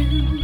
you.